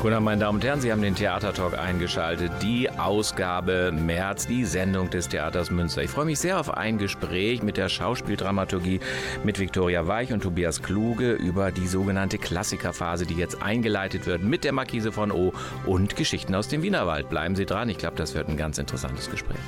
Guten Abend, meine Damen und Herren, Sie haben den Theatertalk eingeschaltet. Die Ausgabe März, die Sendung des Theaters Münster. Ich freue mich sehr auf ein Gespräch mit der Schauspieldramaturgie mit Viktoria Weich und Tobias Kluge über die sogenannte Klassikerphase, die jetzt eingeleitet wird mit der Markise von O und Geschichten aus dem Wienerwald. Bleiben Sie dran, ich glaube, das wird ein ganz interessantes Gespräch.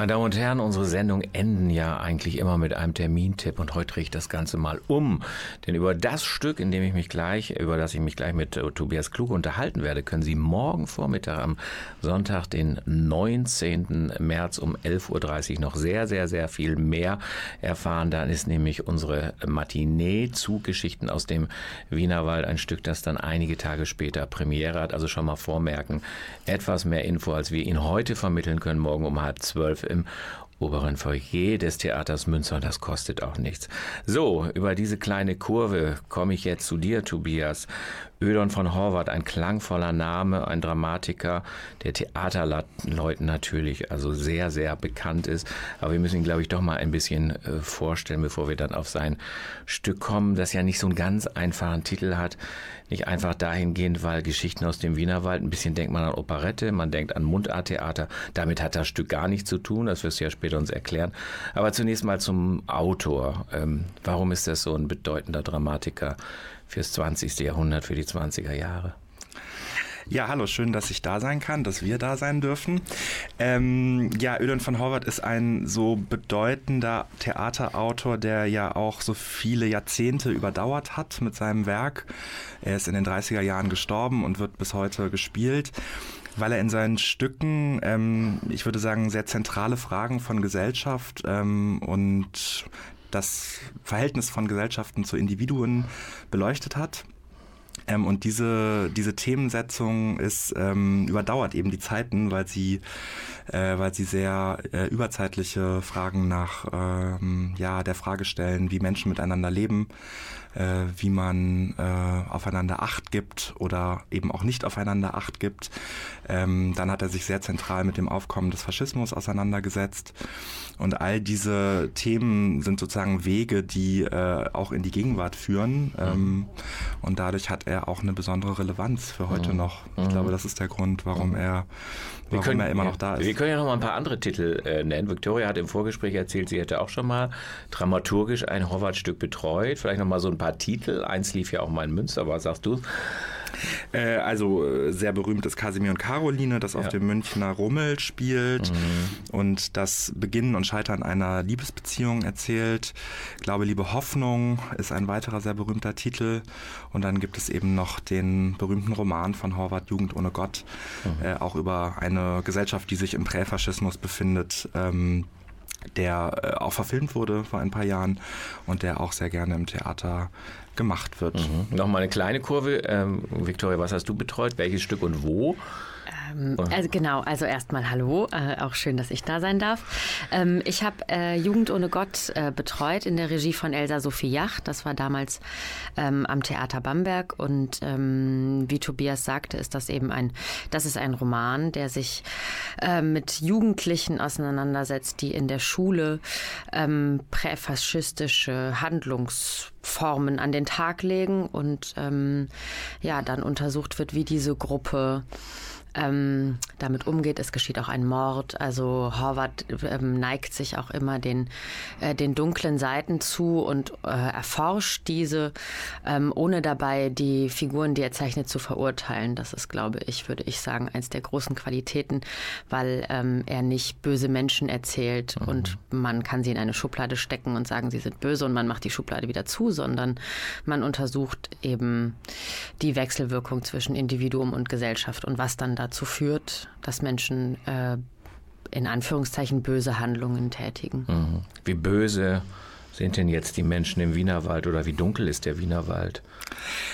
Meine Damen und Herren, unsere Sendungen enden ja eigentlich immer mit einem Termintipp und heute drehe ich das Ganze mal um. Denn über das Stück, in dem ich mich gleich, über das ich mich gleich mit äh, Tobias Kluge unterhalten werde, können Sie morgen Vormittag am Sonntag, den 19. März um 11.30 Uhr noch sehr, sehr, sehr viel mehr erfahren. Dann ist nämlich unsere Matinee zu Geschichten aus dem Wienerwald ein Stück, das dann einige Tage später Premiere hat. Also schon mal vormerken, etwas mehr Info, als wir Ihnen heute vermitteln können, morgen um halb zwölf im oberen Foyer des Theaters Münster und das kostet auch nichts. So, über diese kleine Kurve komme ich jetzt zu dir, Tobias. Ödon von Horvath, ein klangvoller Name, ein Dramatiker, der Theaterleuten natürlich also sehr, sehr bekannt ist. Aber wir müssen ihn, glaube ich, doch mal ein bisschen äh, vorstellen, bevor wir dann auf sein Stück kommen, das ja nicht so einen ganz einfachen Titel hat. Nicht einfach dahingehend, weil Geschichten aus dem Wienerwald, ein bisschen denkt man an Operette, man denkt an Mundarttheater. Damit hat das Stück gar nichts zu tun, das wirst du ja später er uns erklären. Aber zunächst mal zum Autor. Ähm, warum ist er so ein bedeutender Dramatiker fürs 20. Jahrhundert, für die 20er Jahre? Ja, hallo, schön, dass ich da sein kann, dass wir da sein dürfen. Ähm, ja, Ödon von Horvath ist ein so bedeutender Theaterautor, der ja auch so viele Jahrzehnte überdauert hat mit seinem Werk. Er ist in den 30er Jahren gestorben und wird bis heute gespielt weil er in seinen Stücken, ähm, ich würde sagen, sehr zentrale Fragen von Gesellschaft ähm, und das Verhältnis von Gesellschaften zu Individuen beleuchtet hat. Ähm, und diese, diese Themensetzung ist, ähm, überdauert eben die Zeiten, weil sie, äh, weil sie sehr äh, überzeitliche Fragen nach ähm, ja, der Frage stellen, wie Menschen miteinander leben, äh, wie man äh, aufeinander Acht gibt oder eben auch nicht aufeinander Acht gibt. Ähm, dann hat er sich sehr zentral mit dem Aufkommen des Faschismus auseinandergesetzt. Und all diese Themen sind sozusagen Wege, die äh, auch in die Gegenwart führen. Ähm, und dadurch hat er auch eine besondere Relevanz für heute mhm. noch. Ich mhm. glaube, das ist der Grund, warum er, warum können, er immer noch da ist. Wir können ja noch mal ein paar andere Titel äh, nennen. Victoria hat im Vorgespräch erzählt, sie hätte auch schon mal dramaturgisch ein Horvath-Stück betreut. Vielleicht noch mal so ein paar Titel. Eins lief ja auch mal in Münster, was sagst du? Äh, also äh, sehr berühmt ist Casimir und Caroline, das ja. auf dem Münchner Rummel spielt mhm. und das Beginnen und Scheitern einer Liebesbeziehung erzählt. Glaube, Liebe, Hoffnung ist ein weiterer sehr berühmter Titel. Und dann gibt es eben noch den berühmten Roman von Horvath, Jugend ohne Gott, mhm. äh, auch über eine Gesellschaft, die sich im Präfaschismus befindet. Ähm, der äh, auch verfilmt wurde vor ein paar Jahren und der auch sehr gerne im Theater gemacht wird. Mhm. Nochmal eine kleine Kurve. Ähm, Victoria, was hast du betreut? Welches Stück und wo? Ähm, also genau, also erstmal Hallo, äh, auch schön, dass ich da sein darf. Ähm, ich habe äh, Jugend ohne Gott äh, betreut in der Regie von Elsa Sophie Jach. Das war damals ähm, am Theater Bamberg und ähm, wie Tobias sagte, ist das eben ein, das ist ein Roman, der sich äh, mit Jugendlichen auseinandersetzt, die in der Schule ähm, präfaschistische Handlungsformen an den Tag legen und ähm, ja, dann untersucht wird, wie diese Gruppe ähm, damit umgeht. Es geschieht auch ein Mord. Also Horvath ähm, neigt sich auch immer den, äh, den dunklen Seiten zu und äh, erforscht diese, ähm, ohne dabei die Figuren, die er zeichnet, zu verurteilen. Das ist, glaube ich, würde ich sagen, eins der großen Qualitäten, weil ähm, er nicht böse Menschen erzählt mhm. und man kann sie in eine Schublade stecken und sagen, sie sind böse und man macht die Schublade wieder zu, sondern man untersucht eben die Wechselwirkung zwischen Individuum und Gesellschaft und was dann dazu führt, dass Menschen äh, in Anführungszeichen böse Handlungen tätigen. Mhm. Wie böse sind denn jetzt die Menschen im Wienerwald oder wie dunkel ist der Wienerwald,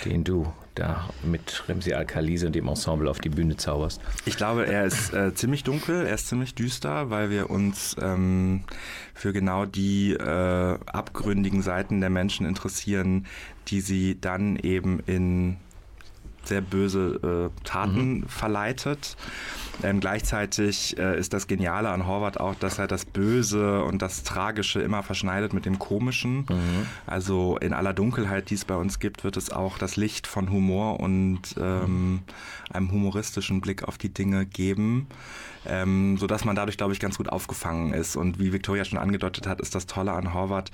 den du da mit Remsi Al-Khalise und dem Ensemble auf die Bühne zauberst? Ich glaube, er ist äh, ziemlich dunkel, er ist ziemlich düster, weil wir uns ähm, für genau die äh, abgründigen Seiten der Menschen interessieren, die sie dann eben in sehr böse äh, Taten mhm. verleitet. Ähm, gleichzeitig äh, ist das Geniale an Horvath auch, dass er das Böse und das Tragische immer verschneidet mit dem Komischen. Mhm. Also in aller Dunkelheit, die es bei uns gibt, wird es auch das Licht von Humor und ähm, einem humoristischen Blick auf die Dinge geben ähm, sodass man dadurch, glaube ich, ganz gut aufgefangen ist. Und wie Victoria schon angedeutet hat, ist das Tolle an Horvath,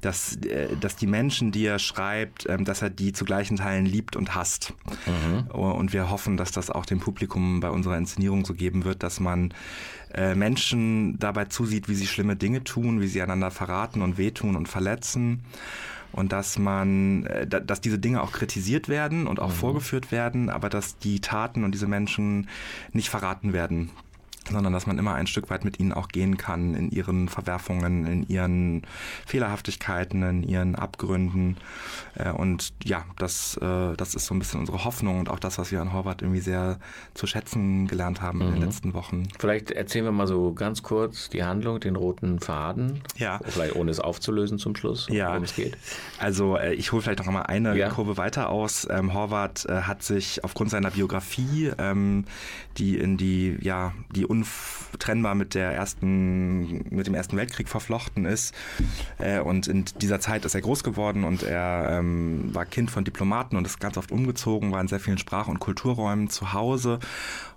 dass, äh, dass die Menschen, die er schreibt, ähm, dass er die zu gleichen Teilen liebt und hasst. Mhm. Und wir hoffen, dass das auch dem Publikum bei unserer Inszenierung so geben wird, dass man äh, Menschen dabei zusieht, wie sie schlimme Dinge tun, wie sie einander verraten und wehtun und verletzen und dass man, äh, dass diese Dinge auch kritisiert werden und auch mhm. vorgeführt werden, aber dass die Taten und diese Menschen nicht verraten werden sondern dass man immer ein Stück weit mit ihnen auch gehen kann in ihren Verwerfungen, in ihren Fehlerhaftigkeiten, in ihren Abgründen. Äh, und ja, das, äh, das ist so ein bisschen unsere Hoffnung und auch das, was wir an Horvath irgendwie sehr zu schätzen gelernt haben mhm. in den mhm. letzten Wochen. Vielleicht erzählen wir mal so ganz kurz die Handlung, den roten Faden. Ja. Vielleicht ohne es aufzulösen zum Schluss, ja. worum es geht. Also äh, ich hole vielleicht noch mal eine ja. Kurve weiter aus. Ähm, Horvath hat sich aufgrund seiner Biografie, ähm, die in die, ja, die un untrennbar mit der ersten, mit dem Ersten Weltkrieg verflochten ist. Äh, und in dieser Zeit ist er groß geworden und er ähm, war Kind von Diplomaten und ist ganz oft umgezogen, war in sehr vielen Sprach- und Kulturräumen zu Hause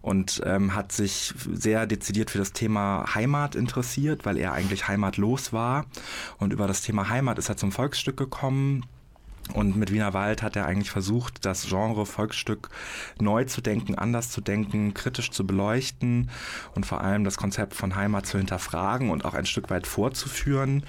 und ähm, hat sich sehr dezidiert für das Thema Heimat interessiert, weil er eigentlich heimatlos war. Und über das Thema Heimat ist er zum Volksstück gekommen und mit Wiener Wald hat er eigentlich versucht, das Genre Volksstück neu zu denken, anders zu denken, kritisch zu beleuchten und vor allem das Konzept von Heimat zu hinterfragen und auch ein Stück weit vorzuführen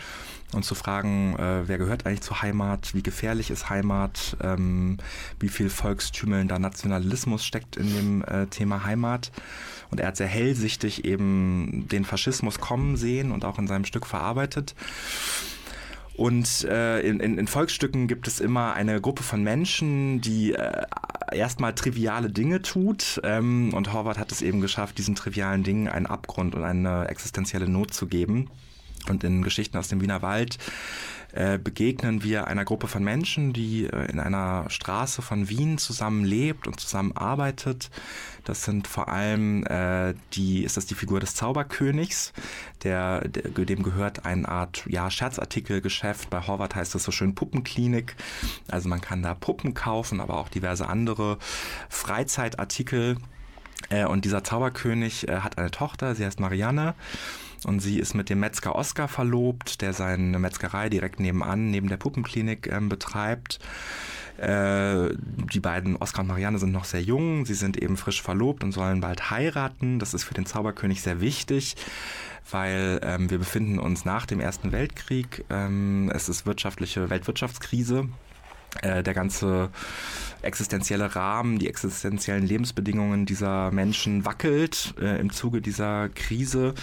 und zu fragen, äh, wer gehört eigentlich zur Heimat, wie gefährlich ist Heimat, ähm, wie viel volkstümelnder Nationalismus steckt in dem äh, Thema Heimat. Und er hat sehr hellsichtig eben den Faschismus kommen sehen und auch in seinem Stück verarbeitet. Und äh, in, in, in, Volksstücken gibt es immer eine Gruppe von Menschen, die äh, erstmal triviale Dinge tut. Ähm, und Horvath hat es eben geschafft, diesen trivialen Dingen einen Abgrund und eine existenzielle Not zu geben. Und in Geschichten aus dem Wiener Wald äh, begegnen wir einer Gruppe von Menschen, die äh, in einer Straße von Wien zusammen lebt und zusammen arbeitet. Das sind vor allem äh, die, ist das die Figur des Zauberkönigs, der, der dem gehört eine Art ja, Scherzartikelgeschäft. Bei Horvath heißt das so schön Puppenklinik. Also man kann da Puppen kaufen, aber auch diverse andere Freizeitartikel. Äh, und dieser Zauberkönig äh, hat eine Tochter, sie heißt Marianne. Und sie ist mit dem Metzger Oskar verlobt, der seine Metzgerei direkt nebenan, neben der Puppenklinik ähm, betreibt. Äh, die beiden, Oskar und Marianne, sind noch sehr jung. Sie sind eben frisch verlobt und sollen bald heiraten. Das ist für den Zauberkönig sehr wichtig weil ähm, wir befinden uns nach dem Ersten Weltkrieg. Ähm, es ist wirtschaftliche Weltwirtschaftskrise. Äh, der ganze existenzielle Rahmen, die existenziellen Lebensbedingungen dieser Menschen wackelt äh, im Zuge dieser Krise.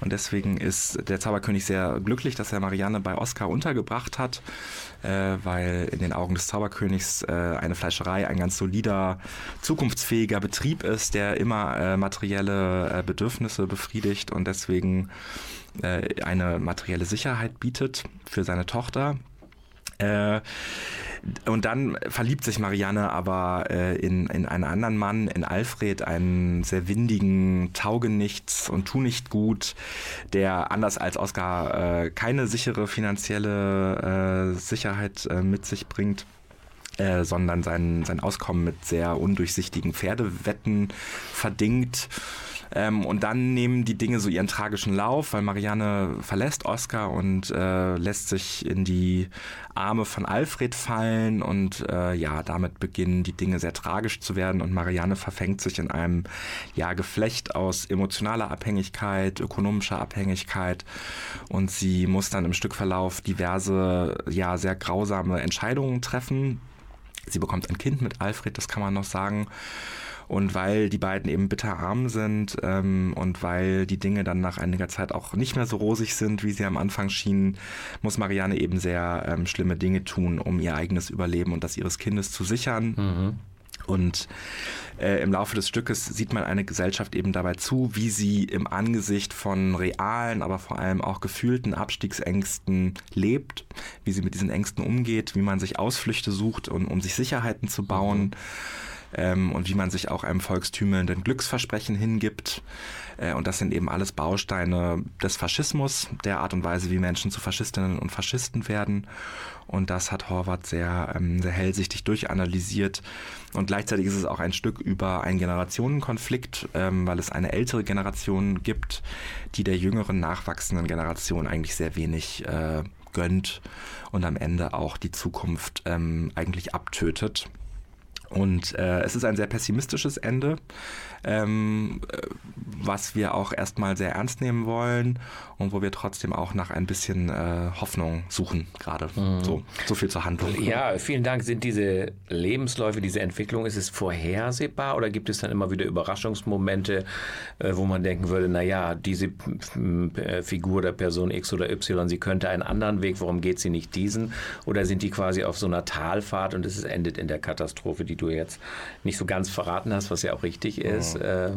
Und deswegen ist der Zauberkönig sehr glücklich, dass er Marianne bei Oskar untergebracht hat, äh, weil in den Augen des Zauberkönigs äh, eine Fleischerei ein ganz solider, zukunftsfähiger Betrieb ist, der immer äh, materielle äh, Bedürfnisse befriedigt und deswegen eine materielle Sicherheit bietet für seine Tochter. Äh, und dann verliebt sich Marianne aber äh, in, in einen anderen Mann, in Alfred, einen sehr windigen Taugenichts und Tunichtgut, der anders als Oskar äh, keine sichere finanzielle äh, Sicherheit äh, mit sich bringt. Äh, sondern sein, sein Auskommen mit sehr undurchsichtigen Pferdewetten verdingt. Ähm, und dann nehmen die Dinge so ihren tragischen Lauf, weil Marianne verlässt Oscar und äh, lässt sich in die Arme von Alfred fallen und äh, ja, damit beginnen die Dinge sehr tragisch zu werden und Marianne verfängt sich in einem ja, Geflecht aus emotionaler Abhängigkeit, ökonomischer Abhängigkeit und sie muss dann im Stückverlauf diverse, ja, sehr grausame Entscheidungen treffen. Sie bekommt ein Kind mit Alfred, das kann man noch sagen. Und weil die beiden eben bitterarm sind ähm, und weil die Dinge dann nach einiger Zeit auch nicht mehr so rosig sind, wie sie am Anfang schienen, muss Marianne eben sehr ähm, schlimme Dinge tun, um ihr eigenes Überleben und das ihres Kindes zu sichern. Mhm. Und äh, im Laufe des Stückes sieht man eine Gesellschaft eben dabei zu, wie sie im Angesicht von realen, aber vor allem auch gefühlten Abstiegsängsten lebt, wie sie mit diesen Ängsten umgeht, wie man sich Ausflüchte sucht, um, um sich Sicherheiten zu bauen. Mhm ähm, und wie man sich auch einem volkstümelnden Glücksversprechen hingibt. Äh, und das sind eben alles Bausteine des Faschismus, der Art und Weise, wie Menschen zu Faschistinnen und Faschisten werden. Und das hat Horvath sehr, ähm, sehr hellsichtig durchanalysiert. Und gleichzeitig ist es auch ein Stück über einen Generationenkonflikt, ähm, weil es eine ältere Generation gibt, die der jüngeren, nachwachsenden Generation eigentlich sehr wenig äh, gönnt und am Ende auch die Zukunft ähm, eigentlich abtötet. Und äh, es ist ein sehr pessimistisches Ende, ähm, was wir auch erstmal sehr ernst nehmen wollen und wo wir trotzdem auch nach ein bisschen äh, Hoffnung suchen gerade. Mhm. So, so viel zur Handlung. Ja, vielen Dank. Sind diese Lebensläufe, diese Entwicklung, ist es vorhersehbar oder gibt es dann immer wieder Überraschungsmomente, äh, wo man denken würde, naja, diese äh, Figur der Person X oder Y, sie könnte einen anderen Weg, warum geht sie nicht diesen? Oder sind die quasi auf so einer Talfahrt und es endet in der Katastrophe, die du jetzt nicht so ganz verraten hast, was ja auch richtig ist. Mhm. Äh,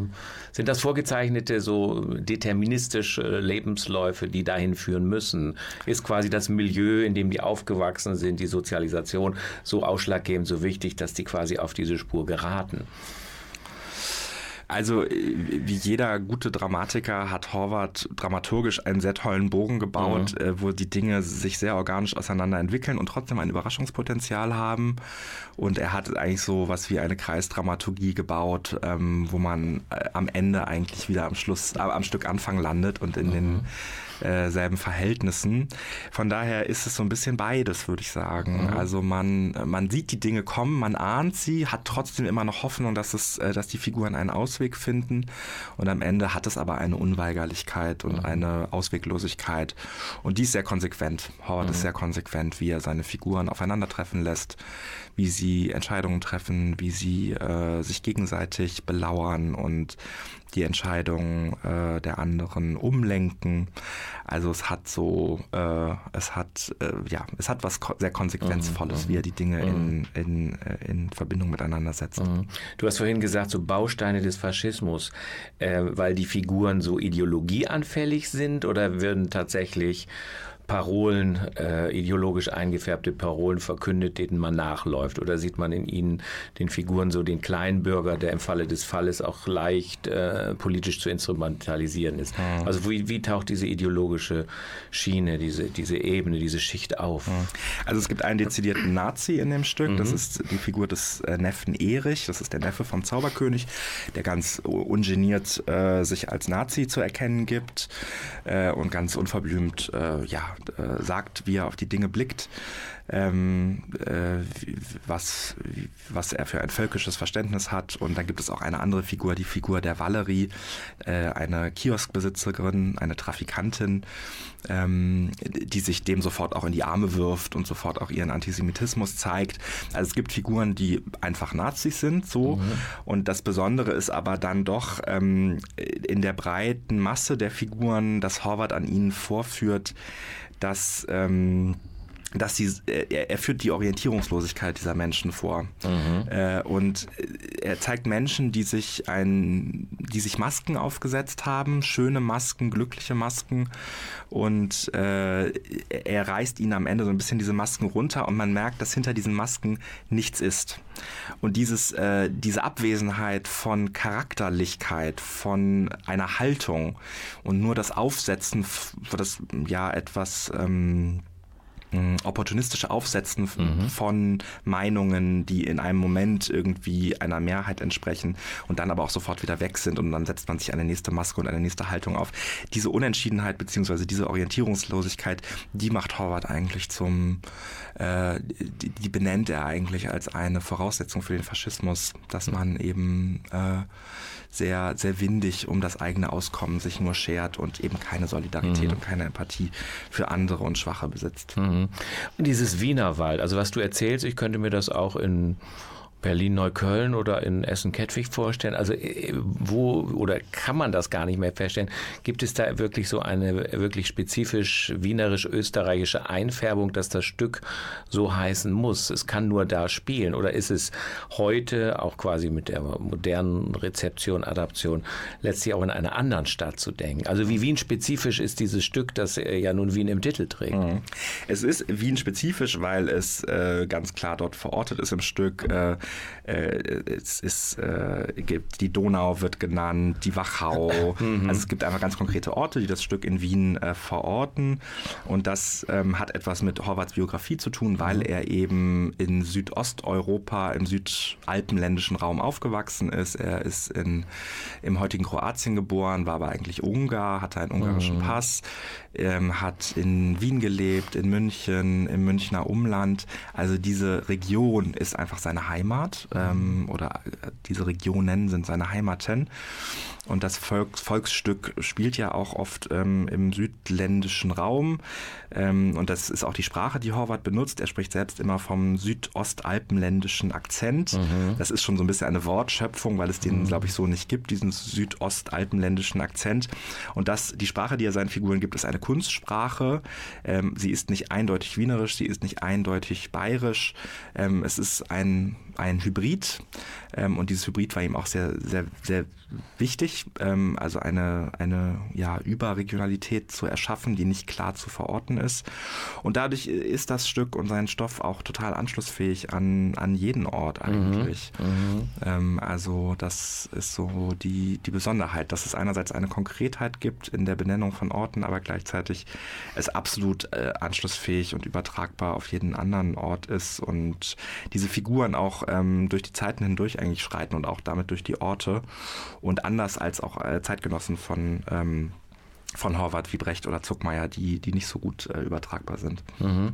sind das vorgezeichnete, so deterministische Lebensläufe, die dahin führen müssen? Ist quasi das Milieu, in dem die aufgewachsen sind, die Sozialisation so ausschlaggebend, so wichtig, dass die quasi auf diese Spur geraten? Also wie jeder gute Dramatiker hat Horvath dramaturgisch einen sehr tollen Bogen gebaut, mhm. wo die Dinge sich sehr organisch auseinander entwickeln und trotzdem ein Überraschungspotenzial haben. Und er hat eigentlich so was wie eine Kreisdramaturgie gebaut, ähm, wo man äh, am Ende eigentlich wieder am Schluss, äh, am Stück Anfang landet und in mhm. den äh, selben Verhältnissen. Von daher ist es so ein bisschen beides, würde ich sagen. Mhm. Also man, man sieht die Dinge kommen, man ahnt sie, hat trotzdem immer noch Hoffnung, dass es, äh, dass die Figuren einen Ausweg finden. Und am Ende hat es aber eine Unweigerlichkeit und mhm. eine Ausweglosigkeit. Und die ist sehr konsequent. Howard mhm. ist sehr konsequent, wie er seine Figuren aufeinandertreffen lässt, wie sie Entscheidungen treffen, wie sie äh, sich gegenseitig belauern und die Entscheidungen äh, der anderen umlenken. Also es hat so, äh, es hat, äh, ja, es hat was ko sehr Konsequenzvolles, mhm. wie er die Dinge in, mhm. in, äh, in Verbindung miteinander setzt. Mhm. Du hast vorhin gesagt, so Bausteine des Faschismus, äh, weil die Figuren so ideologieanfällig sind oder würden tatsächlich Parolen, äh, ideologisch eingefärbte Parolen verkündet, denen man nachläuft? Oder sieht man in ihnen den Figuren so den Kleinbürger, der im Falle des Falles auch leicht äh, politisch zu instrumentalisieren ist? Mhm. Also wie, wie, taucht diese ideologische Schiene, diese, diese Ebene, diese Schicht auf? Mhm. Also es gibt einen dezidierten Nazi in dem Stück, mhm. das ist die Figur des äh, Neffen Erich, das ist der Neffe vom Zauberkönig, der ganz ungeniert äh, sich als Nazi zu erkennen gibt äh, und ganz unverblümt äh, ja, äh, sagt, wie er auf die Dinge blickt, ähm, äh, was, was er für ein völkisches Verständnis hat. Und dann gibt es auch eine andere Figur, die Figur der Valerie, äh, eine Kioskbesitzerin, eine Trafikantin, ähm, die sich dem sofort auch in die Arme wirft und sofort auch ihren Antisemitismus zeigt. Also es gibt Figuren, die einfach Nazis sind, so. Mhm. Und das Besondere ist aber dann doch ähm, in der breiten Masse der Figuren, dass Horvath an ihnen vorführt, dass ähm, dass sie, er, er, führt die Orientierungslosigkeit dieser Menschen vor. Mhm. Äh, und er zeigt Menschen, die sich ein, die sich Masken aufgesetzt haben, schöne Masken, glückliche Masken. Und äh, er reißt ihnen am Ende so ein bisschen diese Masken runter und man merkt, dass hinter diesen Masken nichts ist. Und dieses, äh, diese Abwesenheit von Charakterlichkeit, von einer Haltung und nur das Aufsetzen, das ja etwas ähm, opportunistische Aufsetzen mhm. von Meinungen, die in einem Moment irgendwie einer Mehrheit entsprechen und dann aber auch sofort wieder weg sind und dann setzt man sich eine nächste Maske und eine nächste Haltung auf. Diese Unentschiedenheit beziehungsweise diese Orientierungslosigkeit, die macht Horvath eigentlich zum, äh, die, die, benennt er eigentlich als eine Voraussetzung für den Faschismus, dass man eben äh, sehr, sehr windig um das eigene Auskommen sich nur schert und eben keine Solidarität mhm. und keine Empathie für andere und Schwache besitzt. Mhm. Und dieses Wienerwald, also was du erzählst, ich könnte mir das auch in Berlin-Neukölln oder in Essen-Kettwig vorstellen? Also äh, wo oder kann man das gar nicht mehr feststellen? Gibt es da wirklich so eine wirklich spezifisch wienerisch-österreichische Einfärbung, dass das Stück so heißen muss? Es kann nur da spielen oder ist es heute auch quasi mit der modernen Rezeption, Adaption letztlich auch in einer anderen Stadt zu denken? Also wie Wien-spezifisch ist dieses Stück, das äh, ja nun Wien im Titel trägt? Mhm. Es ist Wien-spezifisch, weil es äh, ganz klar dort verortet ist im Stück. Äh, äh, es ist, äh, gibt, die Donau wird genannt, die Wachau. Mhm. Also es gibt einfach ganz konkrete Orte, die das Stück in Wien äh, verorten. Und das ähm, hat etwas mit Horvaths Biografie zu tun, weil mhm. er eben in Südosteuropa, im südalpenländischen Raum aufgewachsen ist. Er ist in, im heutigen Kroatien geboren, war aber eigentlich Ungar, hatte einen ungarischen mhm. Pass, ähm, hat in Wien gelebt, in München, im Münchner Umland. Also diese Region ist einfach seine Heimat ähm, oder äh, diese Regionen sind seine Heimaten. Und das Volks Volksstück spielt ja auch oft ähm, im südländischen Raum. Ähm, und das ist auch die Sprache, die Horvath benutzt. Er spricht selbst immer vom südostalpenländischen Akzent. Mhm. Das ist schon so ein bisschen eine Wortschöpfung, weil es den, mhm. glaube ich, so nicht gibt, diesen südostalpenländischen Akzent. Und das, die Sprache, die er seinen Figuren gibt, ist eine Kunstsprache. Ähm, sie ist nicht eindeutig wienerisch, sie ist nicht eindeutig bayerisch. Ähm, es ist ein ein Hybrid ähm, und dieses Hybrid war ihm auch sehr, sehr, sehr wichtig, ähm, also eine, eine ja, Überregionalität zu erschaffen, die nicht klar zu verorten ist. Und dadurch ist das Stück und sein Stoff auch total anschlussfähig an, an jeden Ort mhm. eigentlich. Mhm. Ähm, also das ist so die, die Besonderheit, dass es einerseits eine Konkretheit gibt in der Benennung von Orten, aber gleichzeitig es absolut äh, anschlussfähig und übertragbar auf jeden anderen Ort ist und diese Figuren auch ähm, durch die Zeiten hindurch eigentlich schreiten und auch damit durch die Orte und anders als auch äh, Zeitgenossen von ähm, von Horvath wie Brecht oder Zuckmeier, die, die nicht so gut äh, übertragbar sind. Mhm.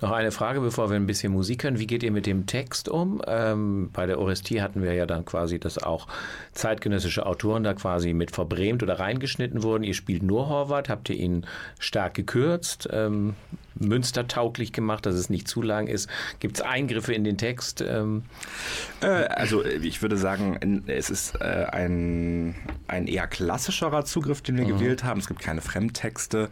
Noch eine Frage, bevor wir ein bisschen Musik hören. Wie geht ihr mit dem Text um? Ähm, bei der Orestie hatten wir ja dann quasi, dass auch zeitgenössische Autoren da quasi mit verbrämt oder reingeschnitten wurden. Ihr spielt nur Horvath, habt ihr ihn stark gekürzt? Ähm, münstertauglich gemacht, dass es nicht zu lang ist? Gibt es Eingriffe in den Text? Ähm äh, also ich würde sagen, es ist äh, ein, ein eher klassischerer Zugriff, den wir mhm. gewählt haben. Es gibt keine Fremdtexte.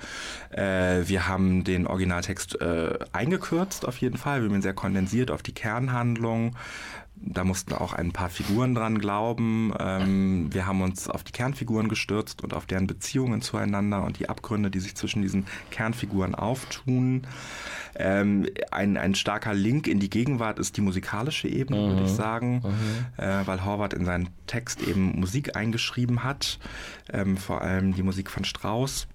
Äh, wir haben den Originaltext äh, eingekürzt auf jeden Fall. Wir haben ihn sehr kondensiert auf die Kernhandlung da mussten auch ein paar Figuren dran glauben. Ähm, wir haben uns auf die Kernfiguren gestürzt und auf deren Beziehungen zueinander und die Abgründe, die sich zwischen diesen Kernfiguren auftun. Ähm, ein, ein starker Link in die Gegenwart ist die musikalische Ebene, mhm. würde ich mhm. sagen, mhm. äh, weil Horvath in seinen Text eben Musik eingeschrieben hat, ähm, vor allem die Musik von Strauss.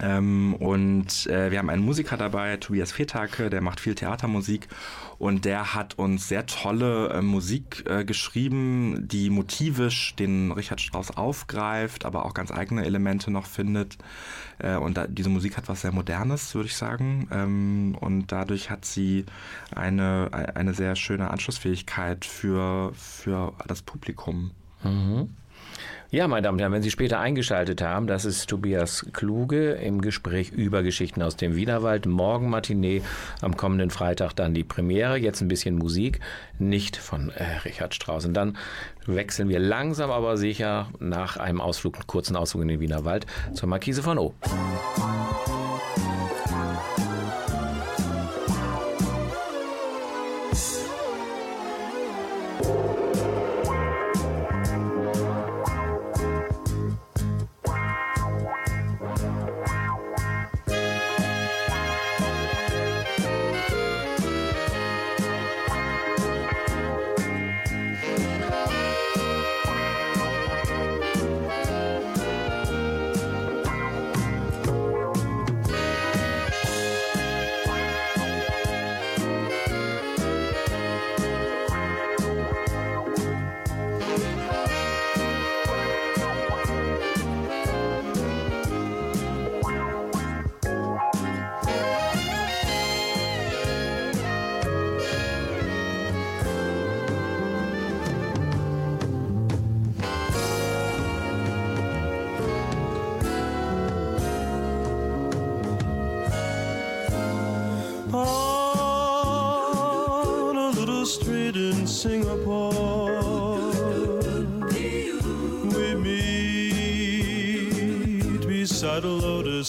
Ähm, und äh, wir haben einen Musiker dabei, Tobias Fetake, der macht viel Theatermusik und der hat uns sehr tolle äh, Musik äh, geschrieben, die motivisch den Richard Strauss aufgreift, aber auch ganz eigene Elemente noch findet. Äh, und da, diese Musik hat was sehr Modernes, würde ich sagen. Ähm, und dadurch hat sie eine, eine sehr schöne Anschlussfähigkeit für, für das Publikum. Mhm. Ja, meine Damen und Herren, wenn Sie später eingeschaltet haben, das ist Tobias Kluge im Gespräch über Geschichten aus dem Wienerwald. Morgen Matinee, am kommenden Freitag dann die Premiere. Jetzt ein bisschen Musik, nicht von äh, Richard Strauss. Und dann wechseln wir langsam, aber sicher nach einem Ausflug, kurzen Ausflug in den Wienerwald zur Markise von O.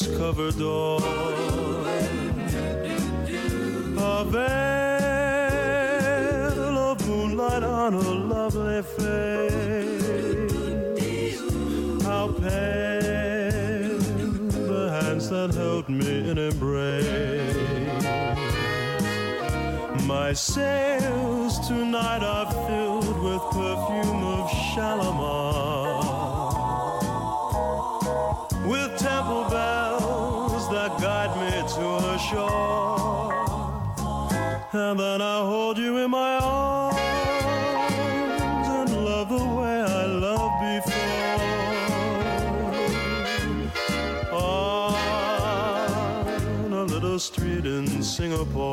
rose covered door. A veil of moonlight on her lovely face. How pale the hands that held me in embrace. My sails tonight are filled with perfume of shallow And then I hold you in my arms and love the way I loved before. On a little street in Singapore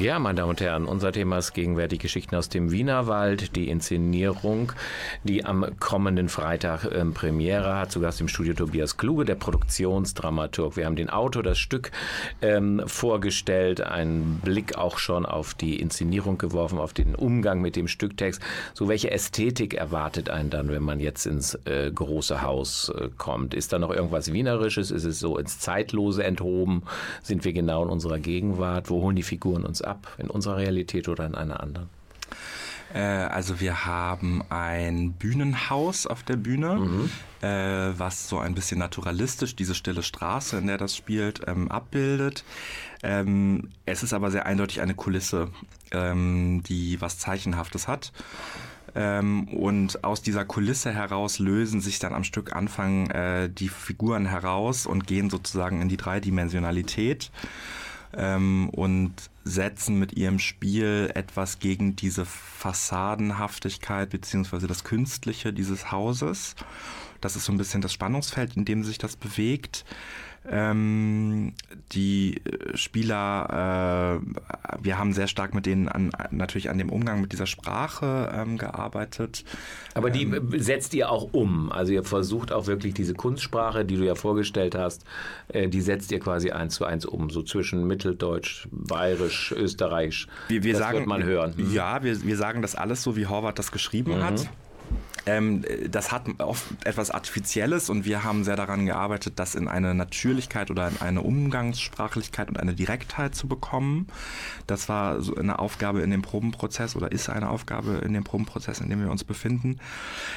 Ja, meine Damen und Herren, unser Thema ist gegenwärtig Geschichten aus dem Wienerwald, die Inszenierung, die am kommenden Freitag äh, Premiere hat. Zu Gast im Studio Tobias Kluge, der Produktionsdramaturg. Wir haben den Autor, das Stück ähm, vorgestellt, einen Blick auch schon auf die Inszenierung geworfen, auf den Umgang mit dem Stücktext. So, welche Ästhetik erwartet einen dann, wenn man jetzt ins äh, große Haus äh, kommt? Ist da noch irgendwas Wienerisches? Ist es so ins Zeitlose enthoben? Sind wir genau in unserer Gegenwart? Wo holen die Figuren uns ab? In unserer Realität oder in einer anderen? Äh, also wir haben ein Bühnenhaus auf der Bühne, mhm. äh, was so ein bisschen naturalistisch diese stille Straße, in der das spielt, ähm, abbildet. Ähm, es ist aber sehr eindeutig eine Kulisse, ähm, die was Zeichenhaftes hat. Und aus dieser Kulisse heraus lösen sich dann am Stück Anfang äh, die Figuren heraus und gehen sozusagen in die Dreidimensionalität ähm, und setzen mit ihrem Spiel etwas gegen diese Fassadenhaftigkeit beziehungsweise das Künstliche dieses Hauses. Das ist so ein bisschen das Spannungsfeld, in dem sich das bewegt. Ähm, die äh, Spieler, äh, wir haben sehr stark mit denen an, natürlich an dem Umgang mit dieser Sprache ähm, gearbeitet. Aber die ähm, setzt ihr auch um. Also ihr versucht auch wirklich diese Kunstsprache, die du ja vorgestellt hast, äh, die setzt ihr quasi eins zu eins um, so zwischen Mitteldeutsch, Bayerisch, Österreichisch. Wir, wir das sagen, wird man hören. Ja, wir, wir sagen das alles so, wie Horvath das geschrieben mhm. hat. Ähm, das hat oft etwas Artifizielles und wir haben sehr daran gearbeitet, das in eine Natürlichkeit oder in eine Umgangssprachlichkeit und eine Direktheit zu bekommen. Das war so eine Aufgabe in dem Probenprozess oder ist eine Aufgabe in dem Probenprozess, in dem wir uns befinden.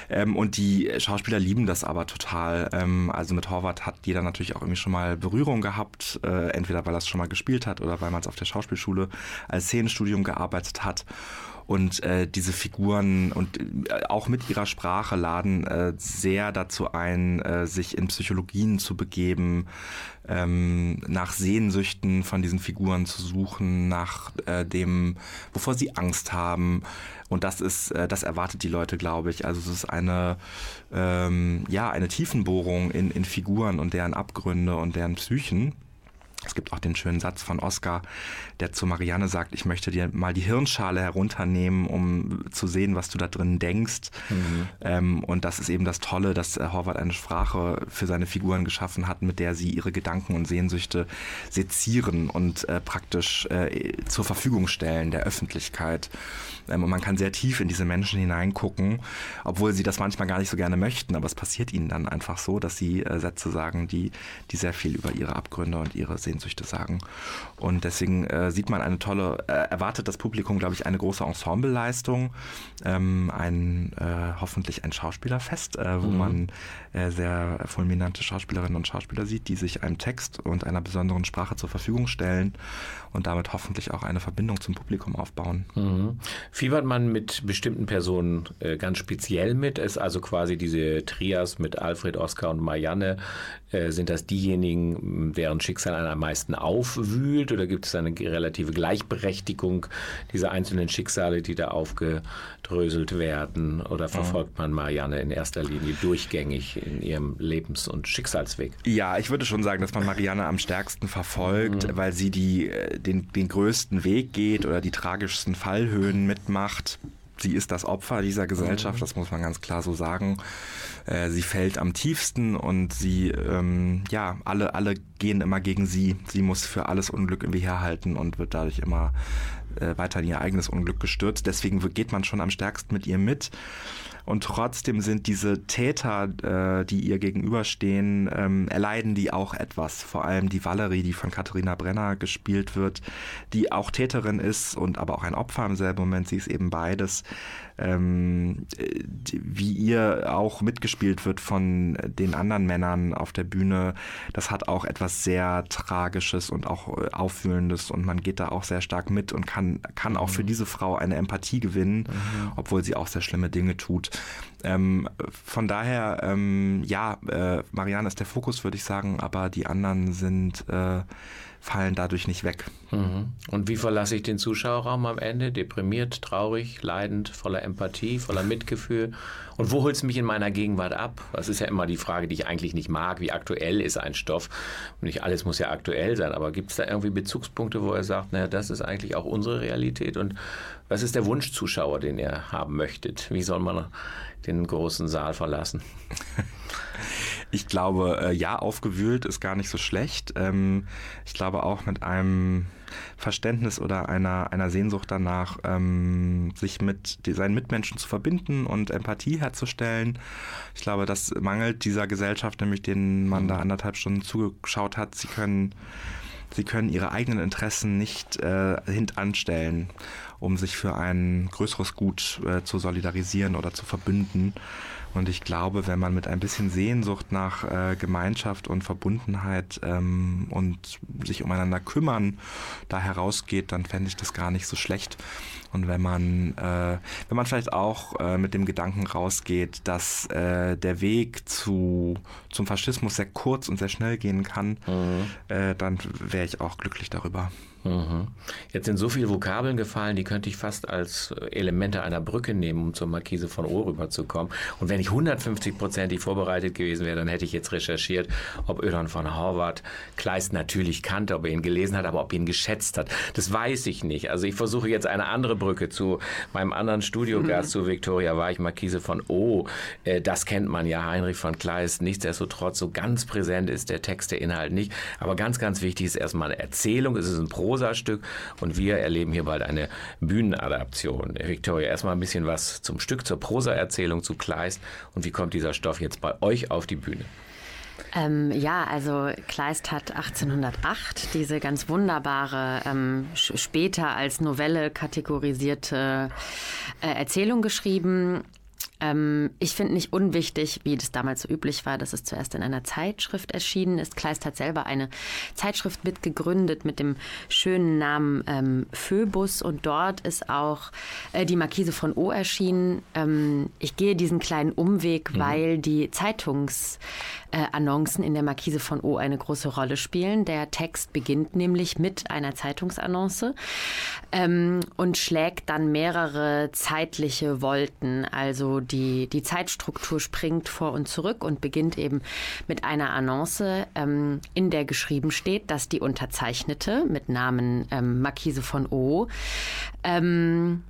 Ähm, und die Schauspieler lieben das aber total. Ähm, also mit Horvath hat jeder natürlich auch irgendwie schon mal Berührung gehabt, äh, entweder weil er es schon mal gespielt hat oder weil man es auf der Schauspielschule als Szenenstudium gearbeitet hat. Und äh, diese Figuren und äh, auch mit ihrer Sprache laden äh, sehr dazu ein, äh, sich in Psychologien zu begeben, ähm, nach Sehnsüchten von diesen Figuren zu suchen, nach äh, dem, wovor sie Angst haben. Und das ist, äh, das erwartet die Leute, glaube ich. Also es ist eine, ähm, ja, eine Tiefenbohrung in, in Figuren und deren Abgründe und deren Psychen. Es gibt auch den schönen Satz von Oskar, der zu Marianne sagt, ich möchte dir mal die Hirnschale herunternehmen, um zu sehen, was du da drin denkst. Mhm. Ähm, und das ist eben das Tolle, dass äh, Horvath eine Sprache für seine Figuren geschaffen hat, mit der sie ihre Gedanken und Sehnsüchte sezieren und äh, praktisch äh, zur Verfügung stellen der Öffentlichkeit. Ähm, und man kann sehr tief in diese Menschen hineingucken, obwohl sie das manchmal gar nicht so gerne möchten, aber es passiert ihnen dann einfach so, dass sie äh, Sätze sagen, die, die sehr viel über ihre Abgründe und ihre Sehnsüchte sagen. Und deswegen äh, sieht man eine tolle, äh, erwartet das Publikum, glaube ich, eine große Ensembleleistung, ähm, ein äh, hoffentlich ein Schauspielerfest, äh, wo mhm. man äh, sehr fulminante Schauspielerinnen und Schauspieler sieht, die sich einem Text und einer besonderen Sprache zur Verfügung stellen und damit hoffentlich auch eine Verbindung zum Publikum aufbauen. Mhm. Fiebert man mit bestimmten Personen äh, ganz speziell mit? Ist also quasi diese Trias mit Alfred, Oskar und Marianne, sind das diejenigen, deren Schicksal einen am meisten aufwühlt oder gibt es eine relative Gleichberechtigung dieser einzelnen Schicksale, die da aufgedröselt werden? Oder verfolgt man Marianne in erster Linie durchgängig in ihrem Lebens- und Schicksalsweg? Ja, ich würde schon sagen, dass man Marianne am stärksten verfolgt, mhm. weil sie die, äh, den, den größten Weg geht oder die tragischsten Fallhöhen mitmacht. Sie ist das Opfer dieser Gesellschaft, mhm. das muss man ganz klar so sagen. Äh, sie fällt am tiefsten und sie, ähm, ja, alle, alle gehen immer gegen sie. Sie muss für alles Unglück irgendwie herhalten und wird dadurch immer äh, weiter in ihr eigenes Unglück gestürzt. Deswegen geht man schon am stärksten mit ihr mit. Und trotzdem sind diese Täter, äh, die ihr gegenüberstehen, ähm, erleiden die auch etwas. Vor allem die Valerie, die von Katharina Brenner gespielt wird, die auch Täterin ist und aber auch ein Opfer im selben Moment. Sie ist eben beides. Ähm, wie ihr auch mitgespielt wird von den anderen Männern auf der Bühne, das hat auch etwas sehr Tragisches und auch äh, Auffühlendes und man geht da auch sehr stark mit und kann, kann auch für mhm. diese Frau eine Empathie gewinnen, mhm. obwohl sie auch sehr schlimme Dinge tut. Ähm, von daher, ähm, ja, äh, Marianne ist der Fokus, würde ich sagen, aber die anderen sind äh, fallen dadurch nicht weg. Mhm. Und wie verlasse ich den Zuschauerraum am Ende? Deprimiert, traurig, leidend, voller Empathie, voller Mitgefühl? Und wo holt es mich in meiner Gegenwart ab? Das ist ja immer die Frage, die ich eigentlich nicht mag. Wie aktuell ist ein Stoff? Und nicht alles muss ja aktuell sein, aber gibt es da irgendwie Bezugspunkte, wo er sagt, naja, das ist eigentlich auch unsere Realität? Und was ist der Wunschzuschauer, den ihr haben möchtet? Wie soll man den großen Saal verlassen? Ich glaube, äh, ja, aufgewühlt ist gar nicht so schlecht. Ähm, ich glaube auch mit einem Verständnis oder einer, einer Sehnsucht danach, ähm, sich mit seinen Mitmenschen zu verbinden und Empathie herzustellen. Ich glaube, das mangelt dieser Gesellschaft, nämlich denen man da anderthalb Stunden zugeschaut hat. Sie können, sie können ihre eigenen Interessen nicht äh, hintanstellen, um sich für ein größeres Gut äh, zu solidarisieren oder zu verbünden. Und ich glaube, wenn man mit ein bisschen Sehnsucht nach äh, Gemeinschaft und Verbundenheit ähm, und sich umeinander kümmern da herausgeht, dann fände ich das gar nicht so schlecht. Und wenn man, äh, wenn man vielleicht auch äh, mit dem Gedanken rausgeht, dass äh, der Weg zu, zum Faschismus sehr kurz und sehr schnell gehen kann, mhm. Äh, dann wäre ich auch glücklich darüber. Jetzt sind so viele Vokabeln gefallen, die könnte ich fast als Elemente einer Brücke nehmen, um zur Markise von O rüberzukommen. Und wenn ich 150-prozentig vorbereitet gewesen wäre, dann hätte ich jetzt recherchiert, ob Ödon von Horvath Kleist natürlich kannte, ob er ihn gelesen hat, aber ob er ihn geschätzt hat. Das weiß ich nicht. Also ich versuche jetzt eine andere Brücke zu meinem anderen Studiogast, mhm. zu Victoria Weich, Markise von O. Äh, das kennt man ja, Heinrich von Kleist. Nichtsdestotrotz, so ganz präsent ist der Text, der Inhalt nicht. Aber ganz, ganz wichtig ist erstmal eine Erzählung. Es ist ein Pro Prosastück und wir erleben hier bald eine Bühnenadaption. Victoria, erstmal ein bisschen was zum Stück, zur Prosaerzählung zu Kleist und wie kommt dieser Stoff jetzt bei euch auf die Bühne? Ähm, ja, also Kleist hat 1808 diese ganz wunderbare, ähm, später als Novelle kategorisierte äh, Erzählung geschrieben. Ähm, ich finde nicht unwichtig, wie das damals so üblich war, dass es zuerst in einer Zeitschrift erschienen ist. Kleist hat selber eine Zeitschrift mitgegründet mit dem schönen Namen ähm, Phoebus und dort ist auch äh, die Markise von O erschienen. Ähm, ich gehe diesen kleinen Umweg, mhm. weil die Zeitungsannoncen äh, in der Markise von O eine große Rolle spielen. Der Text beginnt nämlich mit einer Zeitungsannonce ähm, und schlägt dann mehrere zeitliche Wolten, also die, die Zeitstruktur springt vor und zurück und beginnt eben mit einer Annonce, ähm, in der geschrieben steht, dass die Unterzeichnete mit Namen ähm, Marquise von O ähm,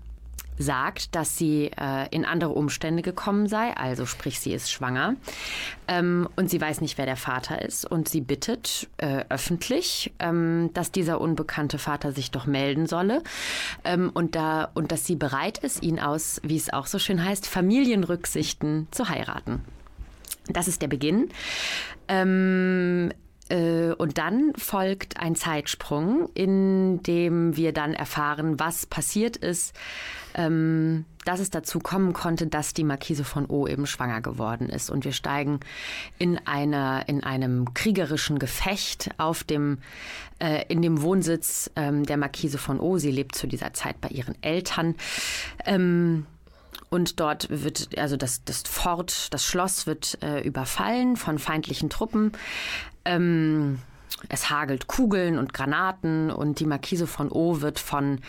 sagt, dass sie äh, in andere Umstände gekommen sei, also sprich, sie ist schwanger ähm, und sie weiß nicht, wer der Vater ist und sie bittet äh, öffentlich, ähm, dass dieser unbekannte Vater sich doch melden solle ähm, und, da, und dass sie bereit ist, ihn aus, wie es auch so schön heißt, Familienrücksichten zu heiraten. Das ist der Beginn. Ähm, äh, und dann folgt ein Zeitsprung, in dem wir dann erfahren, was passiert ist, ähm, dass es dazu kommen konnte, dass die Markise von O eben schwanger geworden ist. Und wir steigen in, einer, in einem kriegerischen Gefecht auf dem, äh, in dem Wohnsitz ähm, der Markise von O. Sie lebt zu dieser Zeit bei ihren Eltern. Ähm, und dort wird, also das, das Fort, das Schloss wird äh, überfallen von feindlichen Truppen. Ähm, es hagelt Kugeln und Granaten und die Markise von O wird von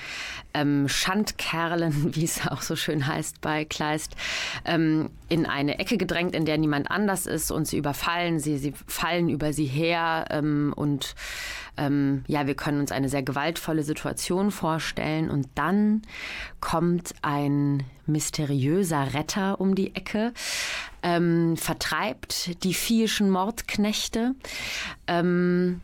ähm, Schandkerlen, wie es auch so schön heißt bei Kleist, ähm, in eine Ecke gedrängt, in der niemand anders ist und sie überfallen sie, sie fallen über sie her ähm, und ähm, ja, wir können uns eine sehr gewaltvolle Situation vorstellen und dann kommt ein mysteriöser Retter um die Ecke, ähm, vertreibt die viehischen Mordknechte. Ähm,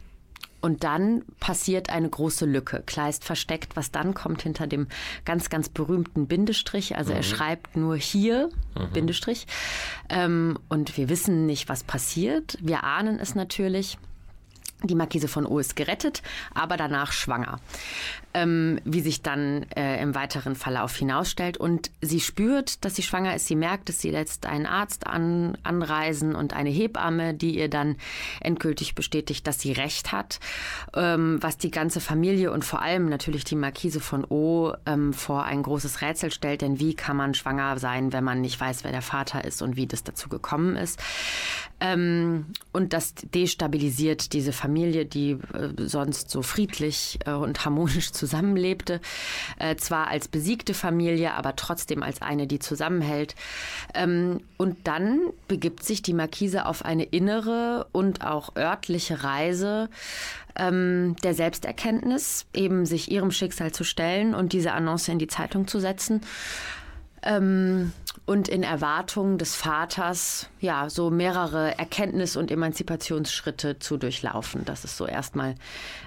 und dann passiert eine große Lücke. Kleist versteckt, was dann kommt hinter dem ganz, ganz berühmten Bindestrich. Also mhm. er schreibt nur hier, mhm. Bindestrich. Ähm, und wir wissen nicht, was passiert. Wir ahnen es natürlich. Die Markise von O ist gerettet, aber danach schwanger ähm, wie sich dann äh, im weiteren Verlauf hinausstellt. Und sie spürt, dass sie schwanger ist. Sie merkt, dass sie lässt einen Arzt an, anreisen und eine Hebamme, die ihr dann endgültig bestätigt, dass sie recht hat. Ähm, was die ganze Familie und vor allem natürlich die Markise von O ähm, vor ein großes Rätsel stellt. Denn wie kann man schwanger sein, wenn man nicht weiß, wer der Vater ist und wie das dazu gekommen ist? Ähm, und das destabilisiert diese Familie Familie, die äh, sonst so friedlich äh, und harmonisch zusammenlebte. Äh, zwar als besiegte Familie, aber trotzdem als eine, die zusammenhält. Ähm, und dann begibt sich die Markise auf eine innere und auch örtliche Reise ähm, der Selbsterkenntnis, eben sich ihrem Schicksal zu stellen und diese Annonce in die Zeitung zu setzen. Ähm, und in Erwartung des Vaters ja so mehrere Erkenntnis- und Emanzipationsschritte zu durchlaufen. Das ist so erstmal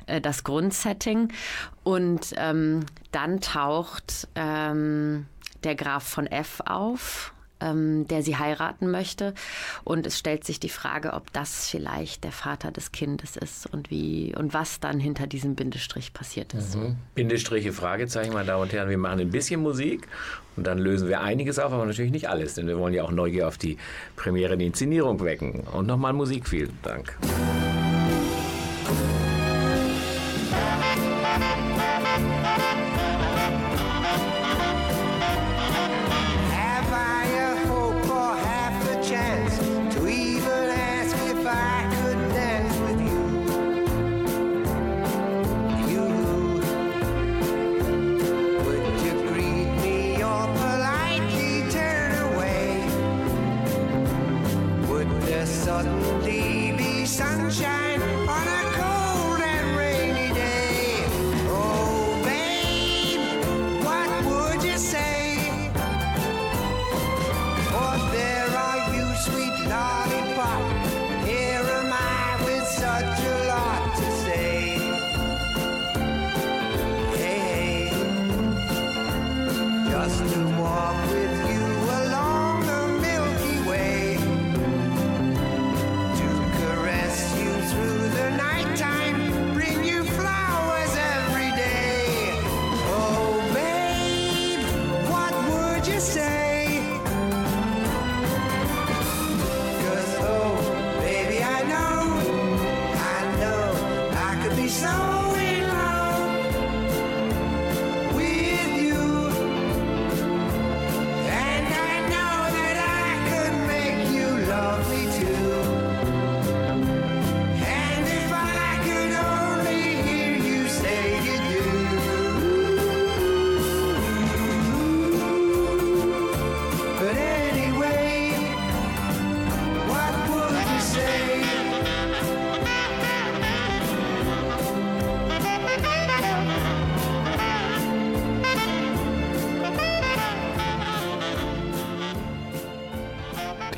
äh, das Grundsetting. Und ähm, dann taucht ähm, der Graf von F auf ähm, der sie heiraten möchte. Und es stellt sich die Frage, ob das vielleicht der Vater des Kindes ist und wie und was dann hinter diesem Bindestrich passiert ist. Mhm. Bindestriche, Fragezeichen, meine Damen und Herren. Wir machen ein bisschen Musik und dann lösen wir einiges auf, aber natürlich nicht alles, denn wir wollen ja auch Neugier auf die Premiere, die Inszenierung wecken. Und nochmal Musik, vielen Dank.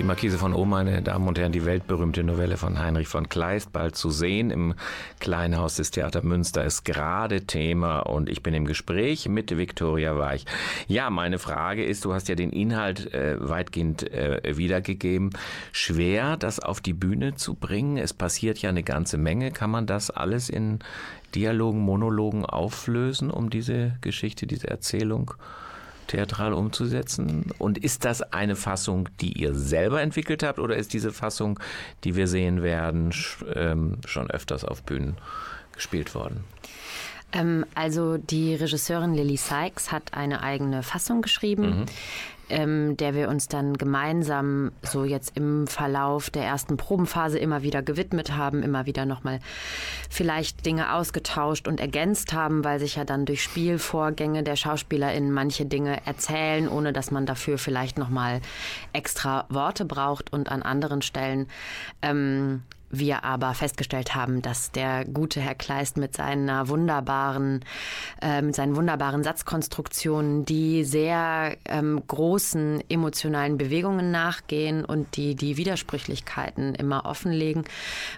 Markise von O, meine Damen und Herren, die weltberühmte Novelle von Heinrich von Kleist, bald zu sehen im Kleinen Haus des Theater Münster, ist gerade Thema und ich bin im Gespräch mit Viktoria Weich. Ja, meine Frage ist, du hast ja den Inhalt äh, weitgehend äh, wiedergegeben. Schwer, das auf die Bühne zu bringen? Es passiert ja eine ganze Menge. Kann man das alles in Dialogen, Monologen auflösen, um diese Geschichte, diese Erzählung theatral umzusetzen? Und ist das eine Fassung, die ihr selber entwickelt habt oder ist diese Fassung, die wir sehen werden, ähm, schon öfters auf Bühnen gespielt worden? Ähm, also die Regisseurin Lily Sykes hat eine eigene Fassung geschrieben. Mhm ähm, der wir uns dann gemeinsam so jetzt im Verlauf der ersten Probenphase immer wieder gewidmet haben, immer wieder nochmal vielleicht Dinge ausgetauscht und ergänzt haben, weil sich ja dann durch Spielvorgänge der SchauspielerInnen manche Dinge erzählen, ohne dass man dafür vielleicht nochmal extra Worte braucht und an anderen Stellen ähm, wir aber festgestellt haben, dass der gute Herr Kleist mit seiner wunderbaren, äh, seinen wunderbaren Satzkonstruktionen, die sehr ähm, großen emotionalen Bewegungen nachgehen und die die Widersprüchlichkeiten immer offenlegen,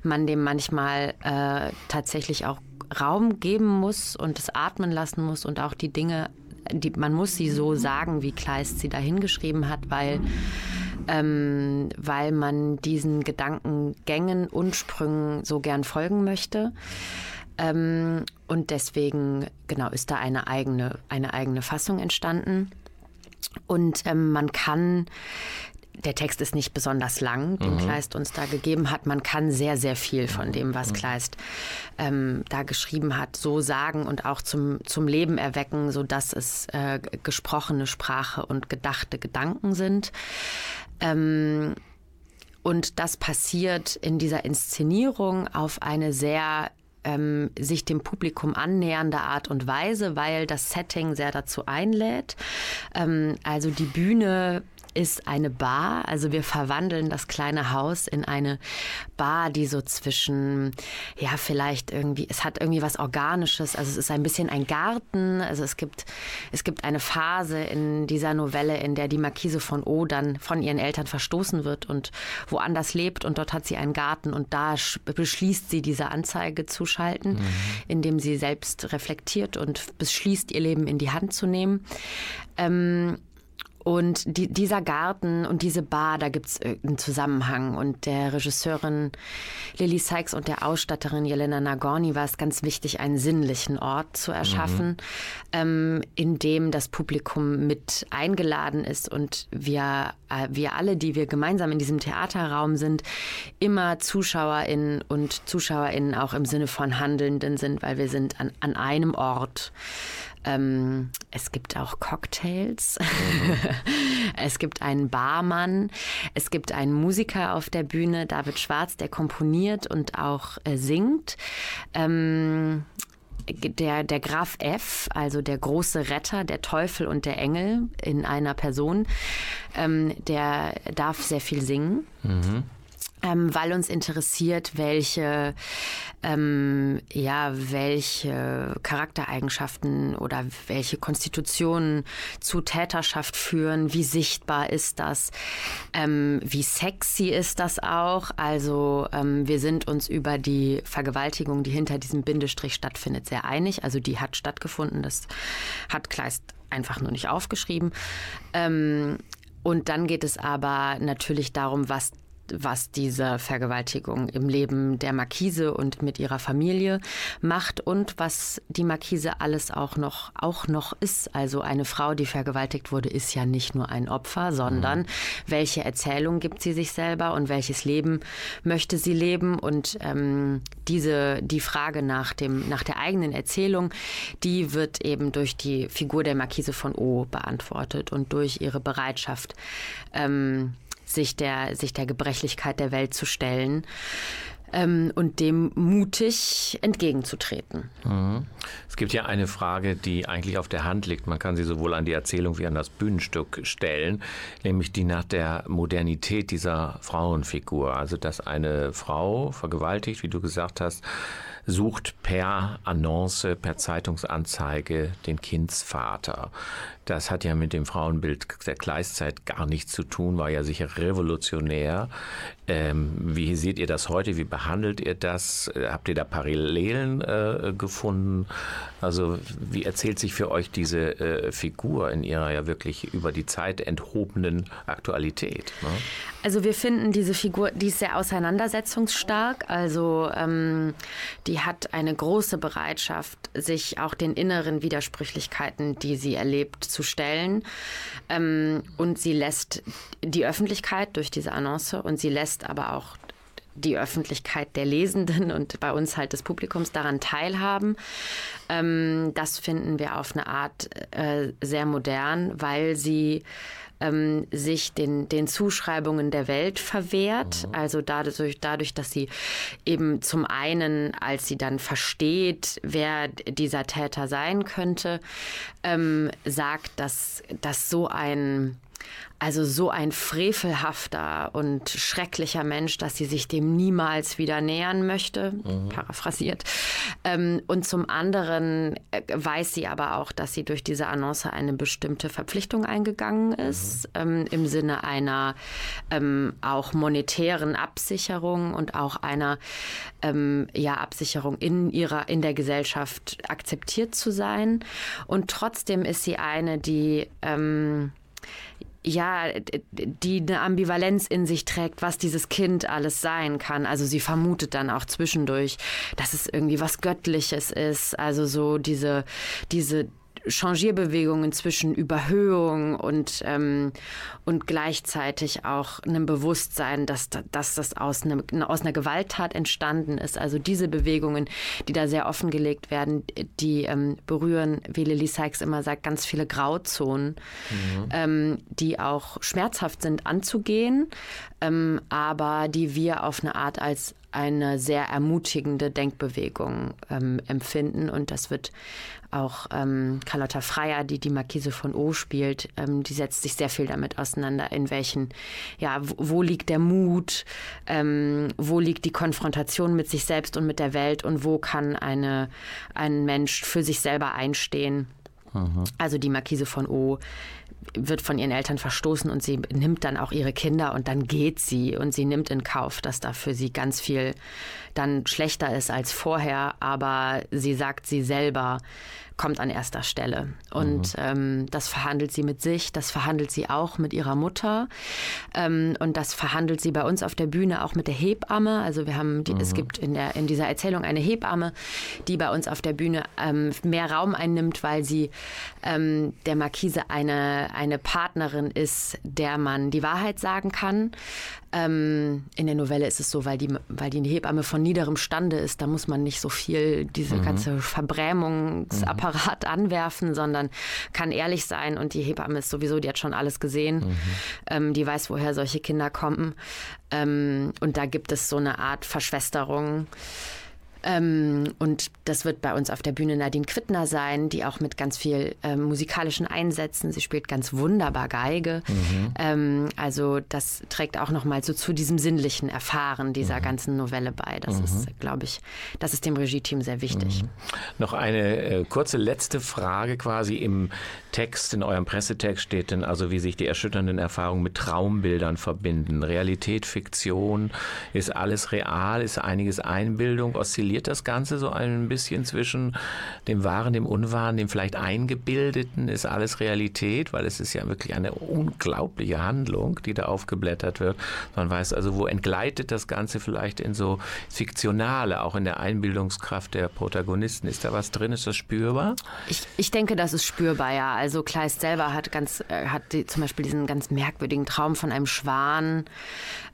man dem manchmal äh, tatsächlich auch Raum geben muss und es atmen lassen muss und auch die Dinge, die, man muss sie so sagen, wie Kleist sie dahingeschrieben hat, weil ähm, weil man diesen Gedankengängen und Sprüngen so gern folgen möchte. Ähm, und deswegen, genau, ist da eine eigene, eine eigene Fassung entstanden. Und ähm, man kann der Text ist nicht besonders lang, den mhm. Kleist uns da gegeben hat. Man kann sehr, sehr viel von dem, was mhm. Kleist ähm, da geschrieben hat, so sagen und auch zum, zum Leben erwecken, sodass es äh, gesprochene Sprache und gedachte Gedanken sind. Ähm, und das passiert in dieser Inszenierung auf eine sehr ähm, sich dem Publikum annähernde Art und Weise, weil das Setting sehr dazu einlädt. Ähm, also die Bühne ist eine Bar. Also wir verwandeln das kleine Haus in eine Bar, die so zwischen, ja, vielleicht irgendwie, es hat irgendwie was Organisches. Also es ist ein bisschen ein Garten. Also es gibt, es gibt eine Phase in dieser Novelle, in der die Marquise von O dann von ihren Eltern verstoßen wird und woanders lebt. Und dort hat sie einen Garten und da beschließt sie, diese Anzeige zu schalten, mhm. indem sie selbst reflektiert und beschließt, ihr Leben in die Hand zu nehmen. Ähm, und die, dieser Garten und diese Bar, da gibt es einen Zusammenhang. Und der Regisseurin Lily Sykes und der Ausstatterin Jelena Nagorny war es ganz wichtig, einen sinnlichen Ort zu erschaffen, mhm. ähm, in dem das Publikum mit eingeladen ist und wir, äh, wir alle, die wir gemeinsam in diesem Theaterraum sind, immer ZuschauerInnen und ZuschauerInnen auch im Sinne von Handelnden sind, weil wir sind an, an einem Ort. Ähm, es gibt auch Cocktails. Mhm. es gibt einen Barmann. Es gibt einen Musiker auf der Bühne, David Schwarz, der komponiert und auch äh, singt. Ähm, der, der Graf F., also der große Retter, der Teufel und der Engel in einer Person, ähm, der darf sehr viel singen. Mhm ähm, weil uns interessiert, welche, ähm, ja, welche Charaktereigenschaften oder welche Konstitutionen zu Täterschaft führen, wie sichtbar ist das, ähm, wie sexy ist das auch. Also ähm, wir sind uns über die Vergewaltigung, die hinter diesem Bindestrich stattfindet, sehr einig. Also die hat stattgefunden, das hat Kleist einfach nur nicht aufgeschrieben. Ähm, und dann geht es aber natürlich darum, was was diese Vergewaltigung im Leben der Markise und mit ihrer Familie macht und was die Markise alles auch noch, auch noch ist. Also eine Frau, die vergewaltigt wurde, ist ja nicht nur ein Opfer, sondern mhm. welche Erzählung gibt sie sich selber und welches Leben möchte sie leben und ähm, diese, die Frage nach dem, nach der eigenen Erzählung, die wird eben durch die Figur der Markise von O beantwortet und durch ihre Bereitschaft, ähm, sich der, sich der Gebrechlichkeit der Welt zu stellen ähm, und dem mutig entgegenzutreten. Mhm. Es gibt ja eine Frage, die eigentlich auf der Hand liegt. Man kann sie sowohl an die Erzählung wie an das Bühnenstück stellen, nämlich die nach der Modernität dieser Frauenfigur. Also, dass eine Frau vergewaltigt, wie du gesagt hast, sucht per Annonce, per Zeitungsanzeige den Kindsvater. Das hat ja mit dem Frauenbild der Gleiszeit gar nichts zu tun, war ja sicher revolutionär. Ähm, wie seht ihr das heute? Wie behandelt ihr das? Habt ihr da Parallelen äh, gefunden? Also wie erzählt sich für euch diese äh, Figur in ihrer ja wirklich über die Zeit enthobenen Aktualität? Ne? Also wir finden diese Figur, die ist sehr auseinandersetzungsstark. Also ähm, die hat eine große Bereitschaft, sich auch den inneren Widersprüchlichkeiten, die sie erlebt, zu stellen. Ähm, und sie lässt die Öffentlichkeit durch diese Annonce und sie lässt aber auch die Öffentlichkeit der Lesenden und bei uns halt des Publikums daran teilhaben. Ähm, das finden wir auf eine Art äh, sehr modern, weil sie ähm, sich den, den Zuschreibungen der Welt verwehrt. Mhm. Also dadurch, dadurch, dass sie eben zum einen, als sie dann versteht, wer dieser Täter sein könnte, ähm, sagt, dass, dass so ein also so ein frevelhafter und schrecklicher Mensch, dass sie sich dem niemals wieder nähern möchte, mhm. paraphrasiert. Ähm, und zum anderen äh, weiß sie aber auch, dass sie durch diese Annonce eine bestimmte Verpflichtung eingegangen ist, mhm. ähm, im Sinne einer ähm, auch monetären Absicherung und auch einer ähm, ja, Absicherung in ihrer, in der Gesellschaft akzeptiert zu sein. Und trotzdem ist sie eine, die ähm, ja, die eine Ambivalenz in sich trägt, was dieses Kind alles sein kann. Also sie vermutet dann auch zwischendurch, dass es irgendwie was Göttliches ist. Also so diese, diese Changierbewegungen zwischen Überhöhung und, ähm, und gleichzeitig auch einem Bewusstsein, dass, dass das aus, einem, aus einer Gewalttat entstanden ist. Also diese Bewegungen, die da sehr offengelegt werden, die ähm, berühren, wie Lily Sykes immer sagt, ganz viele Grauzonen, mhm. ähm, die auch schmerzhaft sind anzugehen, ähm, aber die wir auf eine Art als eine sehr ermutigende Denkbewegung ähm, empfinden. Und das wird auch ähm, Carlotta Freier, die die Marquise von O spielt, ähm, die setzt sich sehr viel damit auseinander, in welchen, ja, wo, liegt der Mut, ähm, wo liegt die Konfrontation mit sich selbst und mit der Welt und wo kann eine, ein Mensch für sich selber einstehen. Mhm. Also die Marquise von O wird von ihren Eltern verstoßen und sie nimmt dann auch ihre Kinder und dann geht sie und sie nimmt in Kauf, dass da für sie ganz viel dann schlechter ist als vorher, aber sie sagt sie selber, kommt an erster Stelle. Und mhm. ähm, das verhandelt sie mit sich, das verhandelt sie auch mit ihrer Mutter ähm, und das verhandelt sie bei uns auf der Bühne auch mit der Hebamme. Also wir haben, die, mhm. es gibt in, der, in dieser Erzählung eine Hebamme, die bei uns auf der Bühne ähm, mehr Raum einnimmt, weil sie ähm, der Markise eine, eine Partnerin ist, der man die Wahrheit sagen kann. Ähm, in der Novelle ist es so, weil die, weil die Hebamme von niederem Stande ist, da muss man nicht so viel diese mhm. ganze Verbrämungsapparat mhm. anwerfen, sondern kann ehrlich sein. Und die Hebamme ist sowieso, die hat schon alles gesehen. Mhm. Ähm, die weiß, woher solche Kinder kommen. Ähm, und da gibt es so eine Art Verschwesterung. Ähm, und das wird bei uns auf der Bühne Nadine Quittner sein, die auch mit ganz viel ähm, musikalischen Einsätzen, sie spielt ganz wunderbar Geige. Mhm. Ähm, also das trägt auch nochmal so zu diesem sinnlichen Erfahren dieser mhm. ganzen Novelle bei. Das mhm. ist, glaube ich, das ist dem Regie-Team sehr wichtig. Mhm. Noch eine äh, kurze letzte Frage quasi im Text, in eurem Pressetext steht denn also, wie sich die erschütternden Erfahrungen mit Traumbildern verbinden. Realität, Fiktion, ist alles real, ist einiges Einbildung, oszilliert das Ganze so ein bisschen zwischen dem Wahren, dem Unwahren, dem vielleicht Eingebildeten? Ist alles Realität? Weil es ist ja wirklich eine unglaubliche Handlung, die da aufgeblättert wird. Man weiß also, wo entgleitet das Ganze vielleicht in so Fiktionale, auch in der Einbildungskraft der Protagonisten. Ist da was drin? Ist das spürbar? Ich, ich denke, das ist spürbar, ja. Also Kleist selber hat ganz, äh, hat die, zum Beispiel diesen ganz merkwürdigen Traum von einem Schwan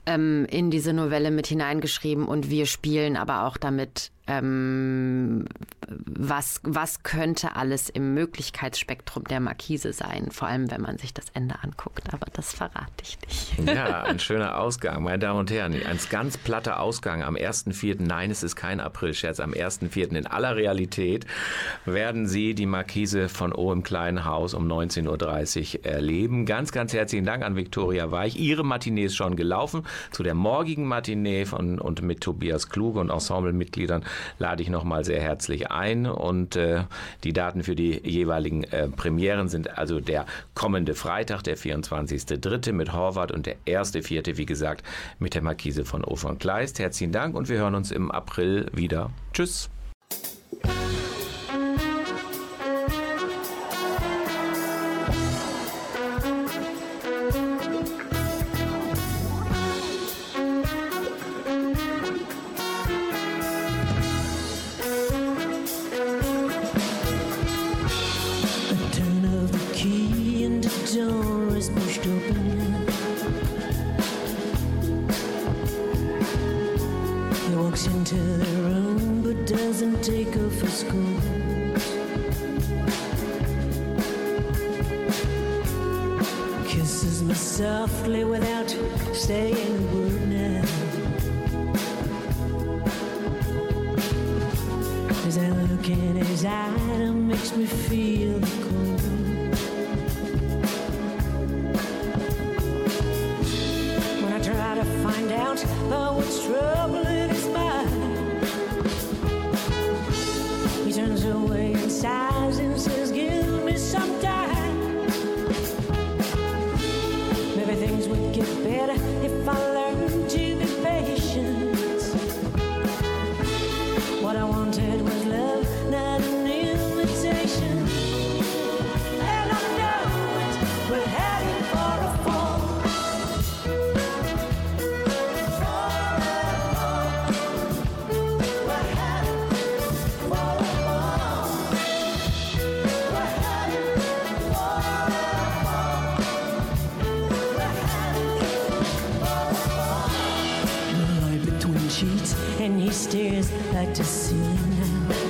ähm, in diese Novelle mit hineingeschrieben und wir spielen aber auch damit ähm, was, was könnte alles im Möglichkeitsspektrum der Markise sein, vor allem wenn man sich das Ende anguckt, aber das verrate ich nicht. Ja, ein schöner Ausgang, meine Damen und Herren, ein ganz platter Ausgang am 1.4., nein, es ist kein April-Scherz, am 1.4. in aller Realität werden Sie die Markise von O im kleinen Haus um 19.30 Uhr erleben. Ganz, ganz herzlichen Dank an Viktoria Weich. Ihre Matinee ist schon gelaufen. Zu der morgigen Matinee von, und mit Tobias Kluge und Ensemblemitgliedern lade ich nochmal sehr herzlich ein. Und äh, die Daten für die jeweiligen äh, Premieren sind also der kommende Freitag, der 24.3. mit Horvath und der 1.4., wie gesagt, mit der Markise von O von Kleist. Herzlichen Dank und wir hören uns im April wieder. Tschüss. and he stares back to see now.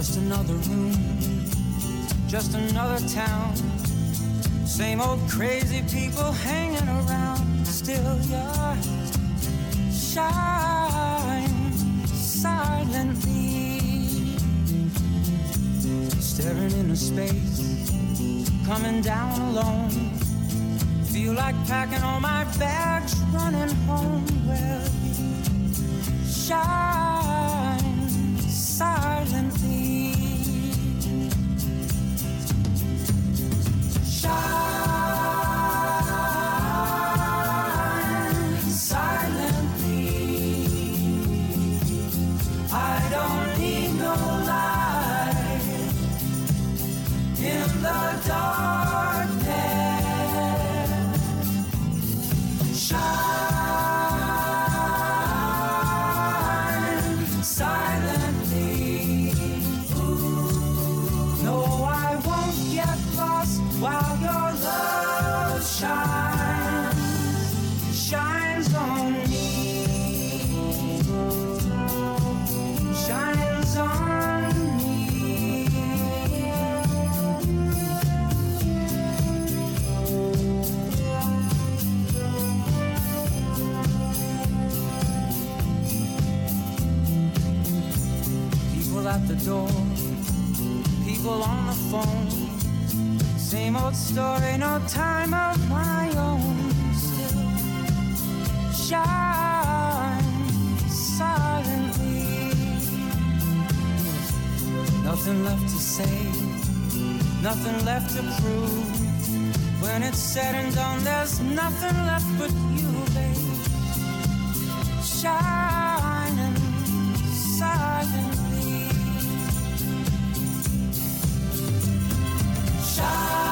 Just another room, just another town. Same old crazy people hanging around. Still you're shine silently. Staring into space, coming down alone. Feel like packing all my bags, running home. Well, shine. time. story, no time of my own. Still shine silently. Nothing left to say, nothing left to prove. When it's said and done, there's nothing left but you, babe. Shining silently. Shine.